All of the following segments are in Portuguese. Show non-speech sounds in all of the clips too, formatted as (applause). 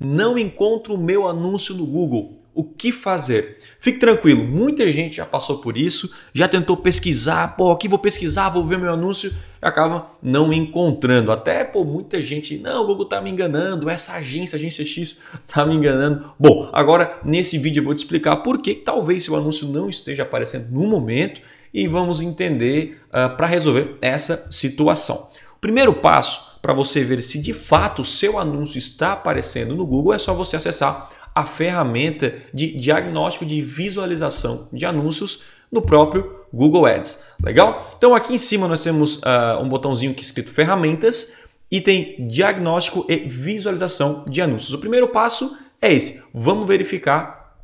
Não encontro o meu anúncio no Google. O que fazer? Fique tranquilo, muita gente já passou por isso, já tentou pesquisar, pô, aqui vou pesquisar, vou ver meu anúncio e acaba não encontrando. Até, pô, muita gente, não, o Google tá me enganando, essa agência, agência X, tá me enganando. Bom, agora nesse vídeo eu vou te explicar por que talvez seu anúncio não esteja aparecendo no momento e vamos entender uh, ah, para resolver essa situação. O primeiro passo para você ver se de fato o seu anúncio está aparecendo no Google é só você acessar a ferramenta de diagnóstico de visualização de anúncios no próprio Google Ads. Legal? Então aqui em cima nós temos uh, um botãozinho que é escrito ferramentas e tem diagnóstico e visualização de anúncios. O primeiro passo é esse. Vamos verificar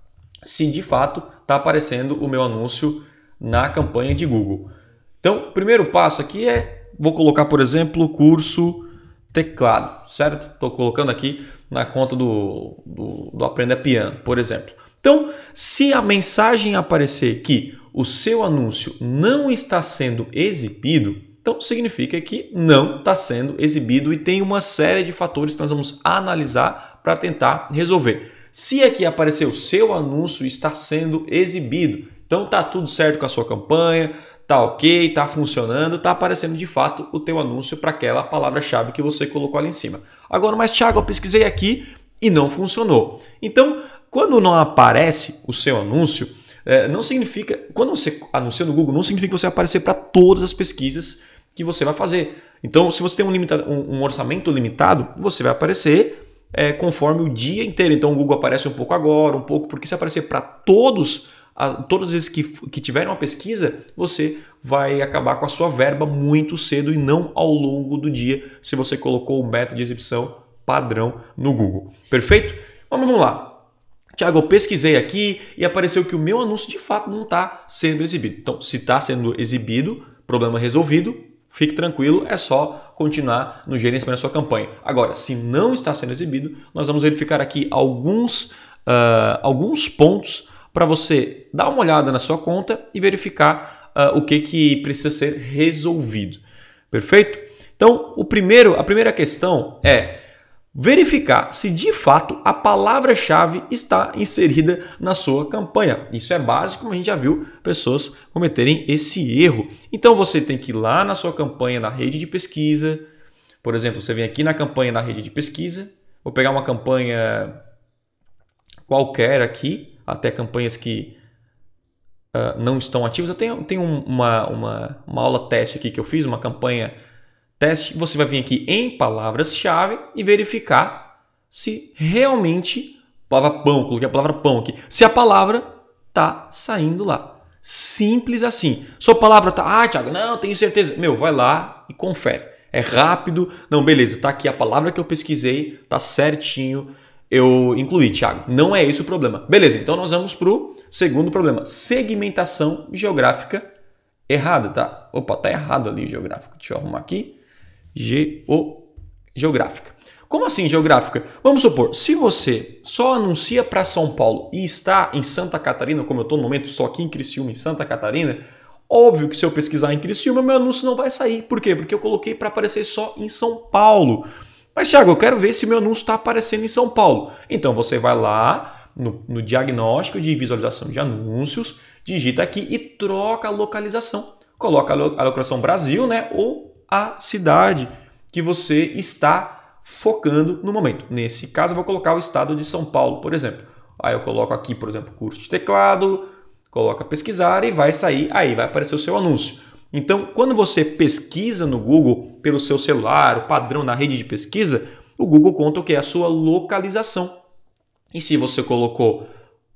se de fato está aparecendo o meu anúncio na campanha de Google. Então, o primeiro passo aqui é, vou colocar, por exemplo, curso teclado, certo? Estou colocando aqui na conta do, do, do Aprenda Piano, por exemplo. Então, se a mensagem aparecer que o seu anúncio não está sendo exibido, então significa que não está sendo exibido e tem uma série de fatores que nós vamos analisar para tentar resolver. Se aqui aparecer o seu anúncio está sendo exibido, então tá tudo certo com a sua campanha, tá ok, tá funcionando, tá aparecendo de fato o teu anúncio para aquela palavra-chave que você colocou ali em cima. Agora, mas Thiago, eu pesquisei aqui e não funcionou. Então, quando não aparece o seu anúncio, é, não significa, quando você anuncia no Google, não significa que você vai aparecer para todas as pesquisas que você vai fazer. Então, se você tem um, limitado, um, orçamento limitado, você vai aparecer é, conforme o dia inteiro. Então, o Google aparece um pouco agora, um pouco, porque se aparecer para todos a, todas as vezes que, que tiver uma pesquisa, você vai acabar com a sua verba muito cedo e não ao longo do dia, se você colocou o método de exibição padrão no Google. Perfeito? Vamos, lá. Tiago, eu pesquisei aqui e apareceu que o meu anúncio de fato não está sendo exibido. Então, se está sendo exibido, problema resolvido, fique tranquilo, é só continuar no gerenciamento da sua campanha. Agora, se não está sendo exibido, nós vamos verificar aqui alguns, uh, alguns pontos para você dar uma olhada na sua conta e verificar uh, o que, que precisa ser resolvido. Perfeito? Então, o primeiro, a primeira questão é verificar se de fato a palavra-chave está inserida na sua campanha. Isso é básico, como a gente já viu pessoas cometerem esse erro. Então você tem que ir lá na sua campanha na rede de pesquisa. Por exemplo, você vem aqui na campanha na rede de pesquisa. Vou pegar uma campanha qualquer aqui até campanhas que uh, não estão ativas. Eu tenho, tenho uma, uma, uma aula teste aqui que eu fiz, uma campanha teste. Você vai vir aqui em palavras-chave e verificar se realmente palavra pão, coloquei a palavra pão aqui, se a palavra está saindo lá. Simples assim. Sua palavra tá, ah, Thiago, não, tenho certeza. Meu, vai lá e confere. É rápido. Não, beleza, tá aqui a palavra que eu pesquisei, tá certinho eu incluí, Thiago. Não é esse o problema. Beleza, então nós vamos para o segundo problema: segmentação geográfica errada, tá? Opa, tá errado ali geográfico. Deixa eu arrumar aqui. Geo geográfica. Como assim geográfica? Vamos supor, se você só anuncia para São Paulo e está em Santa Catarina, como eu estou no momento, só aqui em Criciúma, em Santa Catarina, óbvio que se eu pesquisar em Criciúma, meu anúncio não vai sair. Por quê? Porque eu coloquei para aparecer só em São Paulo. Mas, Thiago, eu quero ver se meu anúncio está aparecendo em São Paulo. Então você vai lá no, no, diagnóstico de visualização de anúncios, digita aqui e troca a localização. Coloca a localização Brasil, né? Ou a cidade que você está focando no momento. Nesse caso, eu vou colocar o estado de São Paulo, por exemplo. Aí eu coloco aqui, por exemplo, curso de teclado, coloca pesquisar e vai sair, aí vai aparecer o seu anúncio. Então, quando você pesquisa no Google pelo seu celular, o padrão na rede de pesquisa, o Google conta o que é a sua localização. E se você colocou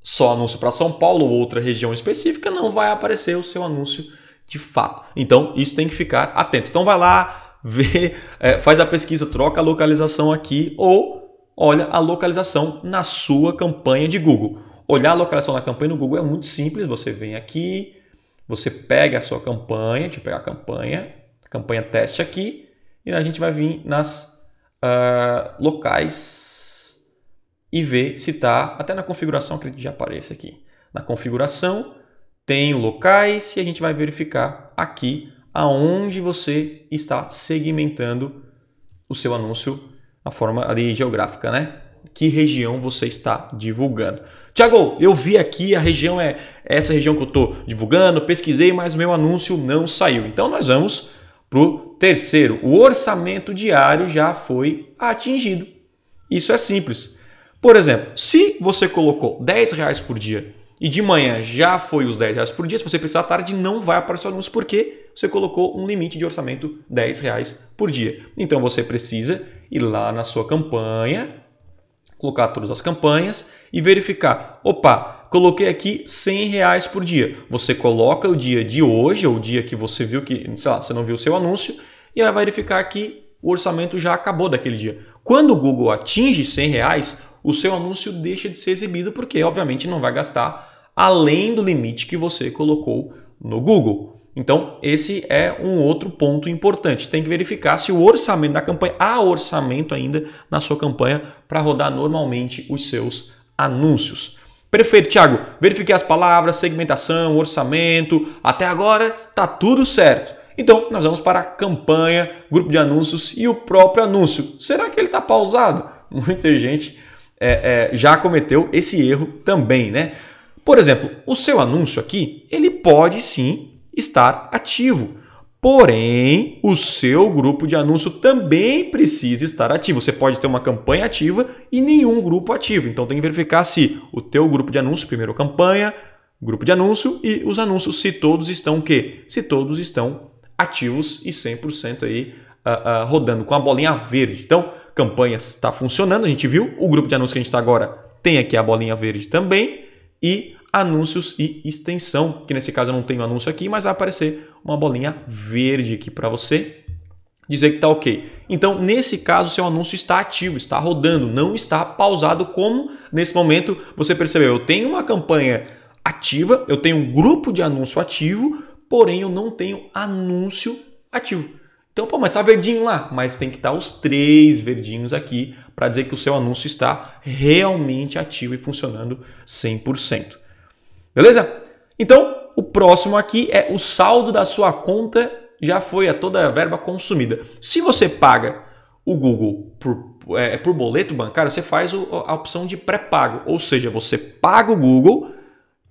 só anúncio para São Paulo ou outra região específica, não vai aparecer o seu anúncio de fato. Então, isso tem que ficar atento. Então, vai lá, (laughs) vê, é, faz a pesquisa, troca a localização aqui ou olha a localização na sua campanha de Google. Olhar a localização na campanha no Google é muito simples. Você vem aqui, você pega a sua campanha, deixa eu pegar a campanha, campanha teste aqui, e a gente vai vir nas uh, locais e ver se está, até na configuração, acredito que já aparece aqui. Na configuração tem locais e a gente vai verificar aqui aonde você está segmentando o seu anúncio, a forma ali geográfica, né? que região você está divulgando. Tiago, eu vi aqui a região é essa região que eu estou divulgando, pesquisei, mas meu anúncio não saiu. Então nós vamos para o terceiro. O orçamento diário já foi atingido. Isso é simples. Por exemplo, se você colocou 10 reais por dia e de manhã já foi os 10 reais por dia, se você precisar à tarde não vai aparecer o anúncio porque você colocou um limite de orçamento 10 reais por dia. Então você precisa ir lá na sua campanha, colocar todas as campanhas e verificar. Opa, coloquei aqui 100 reais por dia. Você coloca o dia de hoje, ou o dia que você viu que, sei lá, você não viu o seu anúncio, e vai verificar que o orçamento já acabou daquele dia. Quando o Google atinge 100 reais, o seu anúncio deixa de ser exibido porque, obviamente, não vai gastar além do limite que você colocou no Google. Então, esse é um outro ponto importante. Tem que verificar se o orçamento da campanha, há orçamento ainda na sua campanha para rodar normalmente os seus anúncios. Perfeito, Thiago. Verifiquei as palavras, segmentação, orçamento. Até agora tá tudo certo. Então, nós vamos para a campanha, grupo de anúncios e o próprio anúncio. Será que ele está pausado? (laughs) Muita gente é, é, já cometeu esse erro também, né? Por exemplo, o seu anúncio aqui, ele pode sim estar ativo. Porém, o seu grupo de anúncio também precisa estar ativo. Você pode ter uma campanha ativa e nenhum grupo ativo. Então tem que verificar se o teu grupo de anúncio, primeiro campanha, grupo de anúncio e os anúncios, se todos estão o quê? Se todos estão ativos e 100% aí uh, uh, rodando com a bolinha verde. Então, campanhas está funcionando, a gente viu. O grupo de anúncio que a gente está agora tem aqui a bolinha verde também. E anúncios e extensão, que nesse caso eu não tenho anúncio aqui, mas vai aparecer uma bolinha verde aqui para você dizer que está ok. Então, nesse caso, seu anúncio está ativo, está rodando, não está pausado, como nesse momento você percebeu. Eu tenho uma campanha ativa, eu tenho um grupo de anúncio ativo, porém eu não tenho anúncio ativo. Então, pô, mas está verdinho lá, mas tem que estar tá os três verdinhos aqui para dizer que o seu anúncio está realmente ativo e funcionando 100%. Beleza? Então, o próximo aqui é o saldo da sua conta já foi a toda a verba consumida. Se você paga o Google por, é, por boleto bancário, você faz a opção de pré-pago, ou seja, você paga o Google,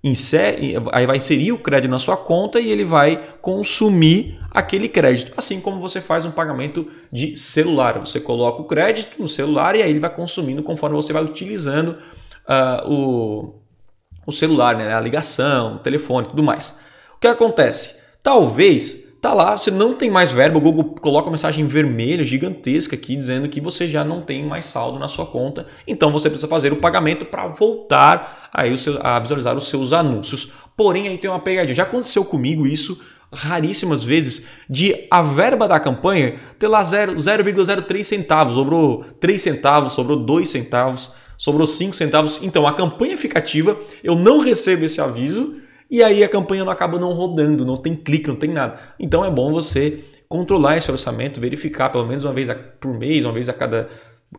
insere, aí vai inserir o crédito na sua conta e ele vai consumir aquele crédito, assim como você faz um pagamento de celular. Você coloca o crédito no celular e aí ele vai consumindo conforme você vai utilizando uh, o o celular, né? a ligação, o telefone, tudo mais. O que acontece? Talvez tá lá, você não tem mais verba, o Google coloca uma mensagem vermelha gigantesca aqui dizendo que você já não tem mais saldo na sua conta, então você precisa fazer o pagamento para voltar aí seu, a visualizar os seus anúncios. Porém, aí tem uma pegadinha. Já aconteceu comigo isso raríssimas vezes de a verba da campanha ter lá 0,03 centavos, sobrou 3 centavos, sobrou 2 centavos sobrou 5 centavos. Então a campanha fica ativa, eu não recebo esse aviso e aí a campanha não acaba não rodando, não tem clique, não tem nada. Então é bom você controlar esse orçamento, verificar pelo menos uma vez por mês, uma vez a cada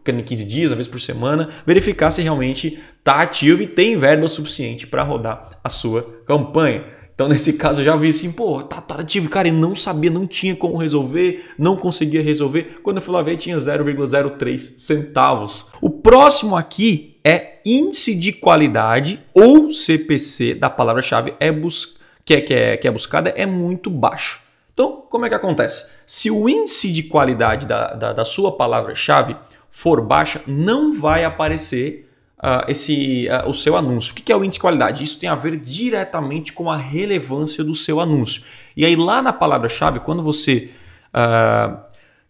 15 dias, uma vez por semana, verificar se realmente está ativo e tem verba suficiente para rodar a sua campanha. Então, nesse caso, eu já vi assim, pô, tá, tá ativo, cara, e não sabia, não tinha como resolver, não conseguia resolver. Quando eu fui lá ver, tinha 0,03 centavos. O próximo aqui é índice de qualidade ou CPC da palavra-chave é bus que, é, que, é, que é buscada é muito baixo. Então, como é que acontece? Se o índice de qualidade da, da, da sua palavra-chave for baixa, não vai aparecer uh, esse, uh, o seu anúncio. O que é o índice de qualidade? Isso tem a ver diretamente com a relevância do seu anúncio. E aí, lá na palavra-chave, quando você uh,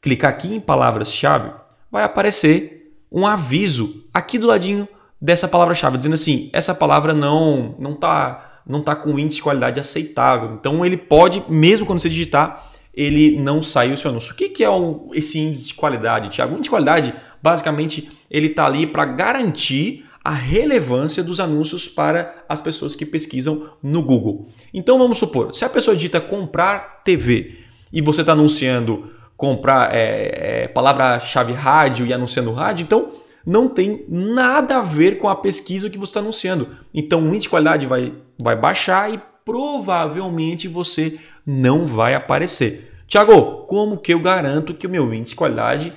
clicar aqui em palavras-chave, vai aparecer um aviso aqui do ladinho dessa palavra-chave, dizendo assim: essa palavra não não está não tá com índice de qualidade aceitável. Então ele pode, mesmo quando você digitar, ele não sair o seu anúncio. O que, que é um, esse índice de qualidade, Tiago? Índice de qualidade basicamente ele está ali para garantir a relevância dos anúncios para as pessoas que pesquisam no Google. Então vamos supor, se a pessoa digita comprar TV e você está anunciando comprar é, é, palavra-chave rádio e anunciando rádio, então não tem nada a ver com a pesquisa que você está anunciando. Então o índice de qualidade vai, vai baixar e provavelmente você não vai aparecer. Tiago, como que eu garanto que o meu índice de qualidade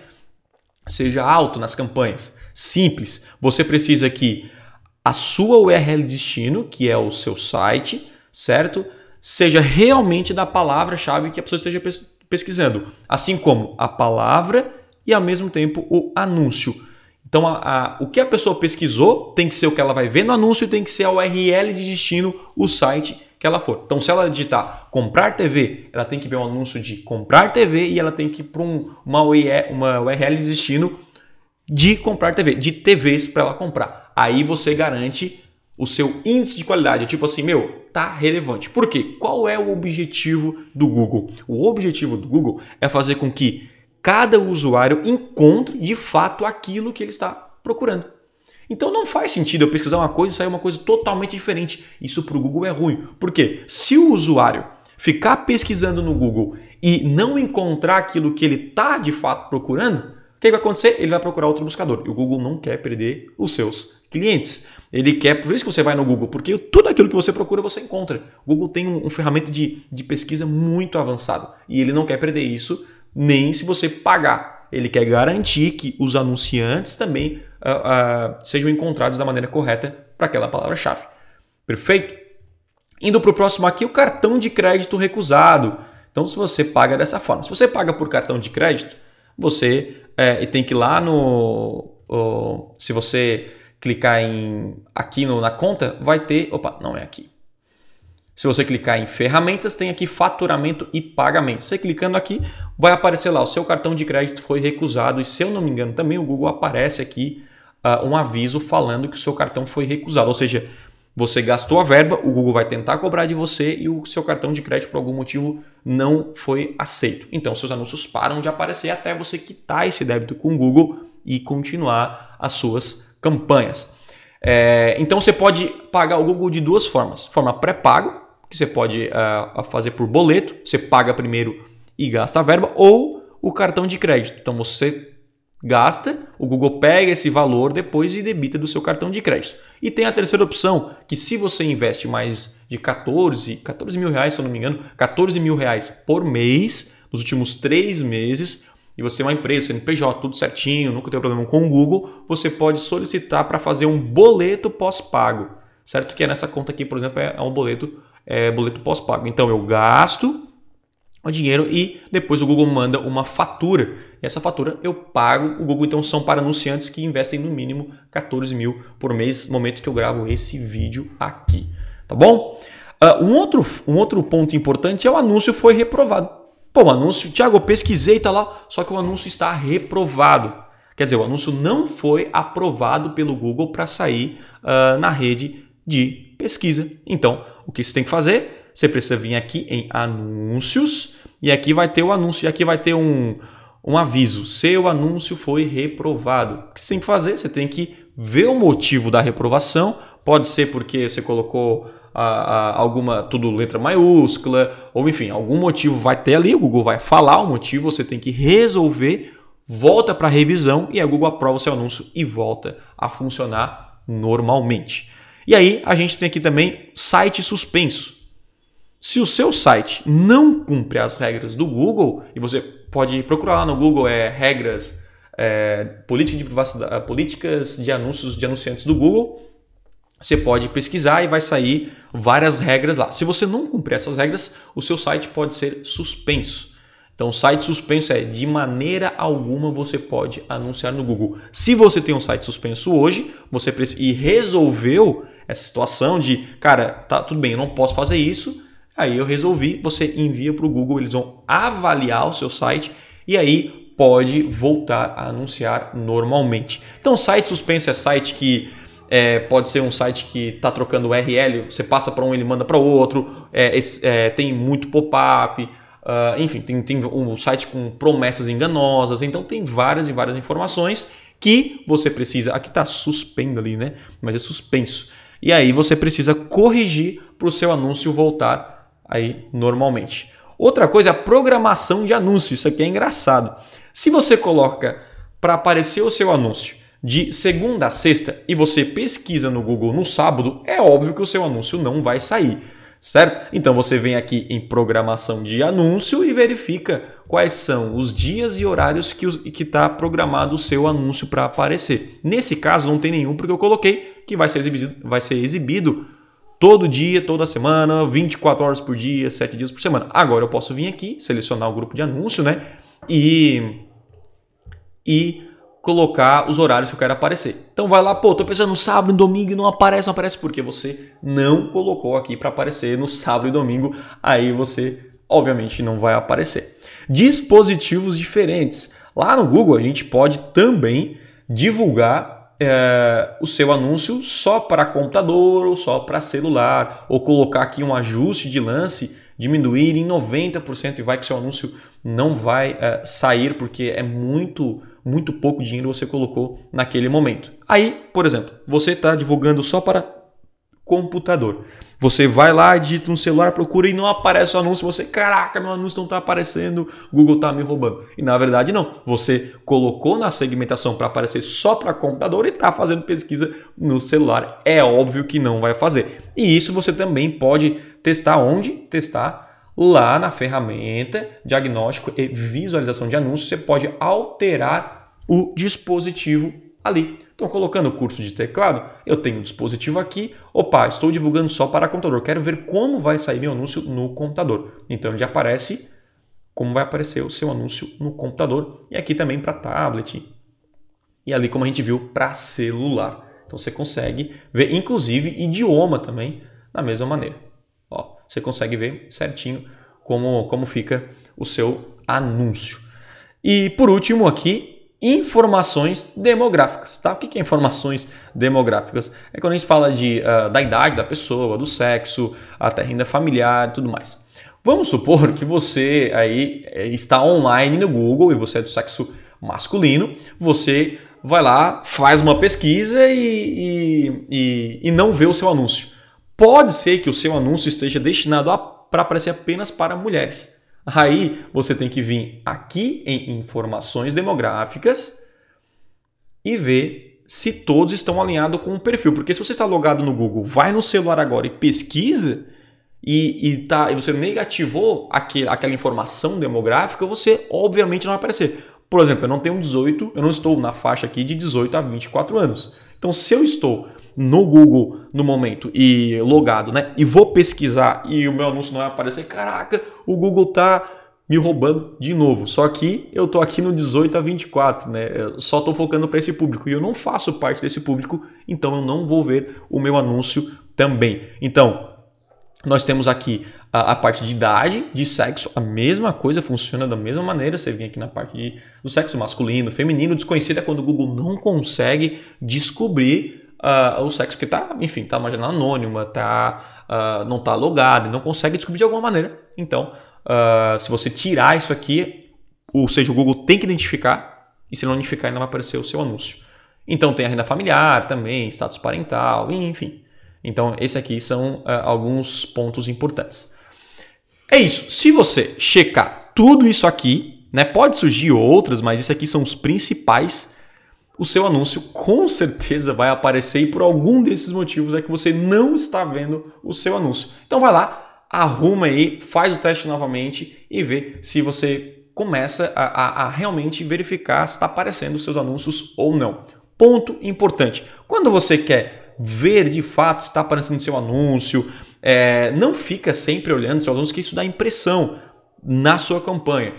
seja alto nas campanhas. Simples. Você precisa que a sua URL de destino, que é o seu site, certo? Seja realmente da palavra-chave que a pessoa esteja pesquisando, assim como a palavra e ao mesmo tempo o anúncio. Então, a, a, o que a pessoa pesquisou tem que ser o que ela vai ver no anúncio, tem que ser a URL de destino, o site que ela for. Então, se ela digitar comprar TV, ela tem que ver um anúncio de comprar TV e ela tem que ir para um, uma, uma URL de destino de comprar TV, de TVs para ela comprar. Aí você garante o seu índice de qualidade. Tipo assim, meu, tá relevante. Por quê? Qual é o objetivo do Google? O objetivo do Google é fazer com que cada usuário encontre de fato aquilo que ele está procurando. Então não faz sentido eu pesquisar uma coisa e sair uma coisa totalmente diferente. Isso para o Google é ruim. Por quê? Se o usuário ficar pesquisando no Google e não encontrar aquilo que ele está de fato procurando, que vai acontecer? Ele vai procurar outro buscador. E o Google não quer perder os seus clientes. Ele quer, por isso que você vai no Google, porque tudo aquilo que você procura você encontra. O Google tem um, um ferramenta de, de pesquisa muito avançado e ele não quer perder isso nem se você pagar. Ele quer garantir que os anunciantes também uh, uh, sejam encontrados da maneira correta para aquela palavra-chave. Perfeito? Indo para o próximo aqui, o cartão de crédito recusado. Então, se você paga dessa forma, se você paga por cartão de crédito, você é, tem que ir lá no. se você clicar em aqui no, na conta, vai ter. Opa, não é aqui. Se você clicar em ferramentas, tem aqui faturamento e pagamento. Você clicando aqui, vai aparecer lá, o seu cartão de crédito foi recusado. E se eu não me engano, também o Google aparece aqui uh, um aviso falando que o seu cartão foi recusado. Ou seja, você gastou a verba, o Google vai tentar cobrar de você e o seu cartão de crédito por algum motivo não foi aceito. Então seus anúncios param de aparecer até você quitar esse débito com o Google e continuar as suas campanhas. É, então você pode pagar o Google de duas formas: forma pré-pago, que você pode uh, fazer por boleto, você paga primeiro e gasta a verba, ou o cartão de crédito. Então você gasta, o Google pega esse valor depois e debita do seu cartão de crédito. E tem a terceira opção, que se você investe mais de 14, 14 mil reais, se eu não me engano, 14 mil reais por mês, nos últimos três meses, e você tem uma empresa, CNPJ, tudo certinho, nunca tem problema com o Google, você pode solicitar para fazer um boleto pós-pago. Certo? Que é nessa conta aqui, por exemplo, é um boleto, é, boleto pós-pago. Então eu gasto o dinheiro e depois o Google manda uma fatura. E essa fatura eu pago. O Google então são para anunciantes que investem no mínimo 14 mil por mês no momento que eu gravo esse vídeo aqui. Tá bom? Uh, um, outro, um outro ponto importante é o anúncio foi reprovado. Pô, o anúncio, Thiago, eu pesquisei, tá lá, só que o anúncio está reprovado. Quer dizer, o anúncio não foi aprovado pelo Google para sair uh, na rede de pesquisa. Então, o que você tem que fazer? você precisa vir aqui em anúncios e aqui vai ter o anúncio e aqui vai ter um, um aviso. Seu anúncio foi reprovado. O que você tem que fazer? Você tem que ver o motivo da reprovação. Pode ser porque você colocou a, a, alguma tudo letra maiúscula, ou enfim, algum motivo vai ter ali, o Google vai falar o motivo, você tem que resolver, volta para a revisão e a Google aprova o seu anúncio e volta a funcionar normalmente. E aí a gente tem aqui também site suspenso. Se o seu site não cumpre as regras do Google, e você pode procurar lá no Google é regras, é, política de privacidade, é, políticas de anúncios de anunciantes do Google, você pode pesquisar e vai sair várias regras lá. Se você não cumprir essas regras, o seu site pode ser suspenso. Então, site suspenso é de maneira alguma você pode anunciar no Google. Se você tem um site suspenso hoje, você e resolveu essa situação de, cara, tá tudo bem, eu não posso fazer isso, Aí eu resolvi, você envia para o Google, eles vão avaliar o seu site e aí pode voltar a anunciar normalmente. Então, site suspenso é site que é, pode ser um site que está trocando URL, você passa para um, ele manda para outro, é, é, tem muito pop-up, uh, enfim, tem, tem um site com promessas enganosas, então tem várias e várias informações que você precisa. Aqui está suspendo ali, né? Mas é suspenso. E aí você precisa corrigir para o seu anúncio voltar aí normalmente. Outra coisa é a programação de anúncio. Isso aqui é engraçado. Se você coloca para aparecer o seu anúncio de segunda a sexta e você pesquisa no Google no sábado, é óbvio que o seu anúncio não vai sair, certo? Então você vem aqui em programação de anúncio e verifica quais são os dias e horários que está programado o seu anúncio para aparecer. Nesse caso, não tem nenhum, porque eu coloquei que vai ser exibido, vai ser exibido todo dia, toda semana, 24 horas por dia, 7 dias por semana. Agora eu posso vir aqui, selecionar o grupo de anúncio, né? E, e colocar os horários que eu quero aparecer. Então vai lá, pô, tô pensando no sábado e domingo e não aparece, não aparece porque você não colocou aqui para aparecer no sábado e domingo, aí você obviamente não vai aparecer. Dispositivos diferentes. Lá no Google a gente pode também divulgar é, o seu anúncio só para computador ou só para celular, ou colocar aqui um ajuste de lance, diminuir em 90% e vai que seu anúncio não vai é, sair porque é muito muito pouco dinheiro você colocou naquele momento. Aí, por exemplo, você está divulgando só para computador. Você vai lá, digita um celular, procura e não aparece o anúncio. Você, caraca, meu anúncio não está aparecendo, Google está me roubando. E na verdade não. Você colocou na segmentação para aparecer só para computador e está fazendo pesquisa no celular. É óbvio que não vai fazer. E isso você também pode testar onde? Testar lá na ferramenta diagnóstico e visualização de anúncios, você pode alterar o dispositivo ali. Então, colocando o curso de teclado, eu tenho o dispositivo aqui. Opa, estou divulgando só para computador. Quero ver como vai sair meu anúncio no computador. Então, ele aparece como vai aparecer o seu anúncio no computador e aqui também para tablet. E ali, como a gente viu, para celular. Então, você consegue ver, inclusive, idioma também da mesma maneira. Ó, você consegue ver certinho como, como fica o seu anúncio. E por último aqui, informações demográficas. Tá? O que é informações demográficas? É quando a gente fala de, uh, da idade da pessoa, do sexo, até renda familiar e tudo mais. Vamos supor que você aí eh, está online no Google e você é do sexo masculino, você vai lá, faz uma pesquisa e, e, e, e não vê o seu anúncio. Pode ser que o seu anúncio esteja destinado para aparecer apenas para mulheres. Aí você tem que vir aqui em informações demográficas e ver se todos estão alinhados com o perfil. Porque se você está logado no Google, vai no celular agora e pesquisa e, e, tá, e você negativou aquele, aquela informação demográfica, você obviamente não vai aparecer. Por exemplo, eu não tenho 18, eu não estou na faixa aqui de 18 a 24 anos. Então, se eu estou no Google no momento e logado, né? E vou pesquisar e o meu anúncio não vai aparecer, caraca, o Google tá me roubando de novo. Só que eu tô aqui no 18 a 24, né? Eu só tô focando para esse público e eu não faço parte desse público, então eu não vou ver o meu anúncio também. Então, nós temos aqui a, a, parte de idade, de sexo, a mesma coisa funciona da mesma maneira. Você vem aqui na parte de, do sexo masculino, feminino, desconhecido é quando o Google não consegue descobrir uh, o sexo que está, enfim, está imaginando anônima, tá, uh, não está logado, não consegue descobrir de alguma maneira. Então, uh, se você tirar isso aqui, ou seja, o Google tem que identificar, e se não identificar, ainda vai aparecer o seu anúncio. Então, tem a renda familiar também, status parental, enfim. Então, esses aqui são alguns pontos importantes. É isso. Se você checar tudo isso aqui, né, pode surgir outras, mas esses aqui são os principais o seu anúncio com certeza vai aparecer e por algum desses motivos é que você não está vendo o seu anúncio. Então vai lá, arruma aí, faz o teste novamente e vê se você começa a, a, a realmente verificar se está aparecendo os seus anúncios ou não. Ponto importante: quando você quer ver de fato se está aparecendo seu anúncio, é, não fica sempre olhando seu anúncio, que isso dá impressão na sua campanha.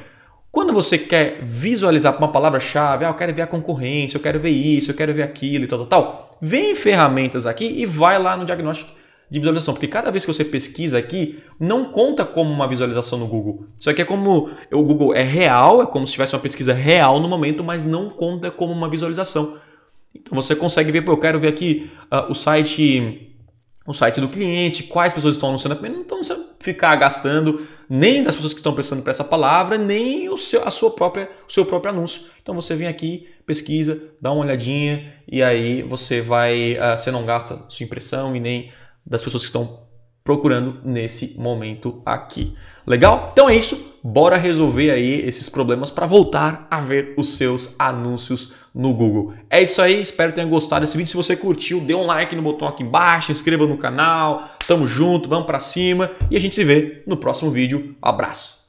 Quando você quer visualizar uma palavra-chave, ah, eu quero ver a concorrência, eu quero ver isso, eu quero ver aquilo e tal, tal, tal, vem ferramentas aqui e vai lá no diagnóstico de visualização, porque cada vez que você pesquisa aqui, não conta como uma visualização no Google. Isso aqui é como o Google é real, é como se tivesse uma pesquisa real no momento, mas não conta como uma visualização. Então você consegue ver, pô, eu quero ver aqui uh, o site o site do cliente, quais pessoas estão anunciando, não estão ficar gastando nem das pessoas que estão prestando para essa palavra, nem o seu, a sua própria, o seu próprio anúncio. Então você vem aqui, pesquisa, dá uma olhadinha e aí você vai, uh, você não gasta sua impressão e nem das pessoas que estão procurando nesse momento aqui. Legal? Então é isso. Bora resolver aí esses problemas para voltar a ver os seus anúncios no Google. É isso aí, espero que tenha gostado desse vídeo. Se você curtiu, dê um like no botão aqui embaixo, inscreva no canal. Tamo junto, vamos para cima e a gente se vê no próximo vídeo. Abraço.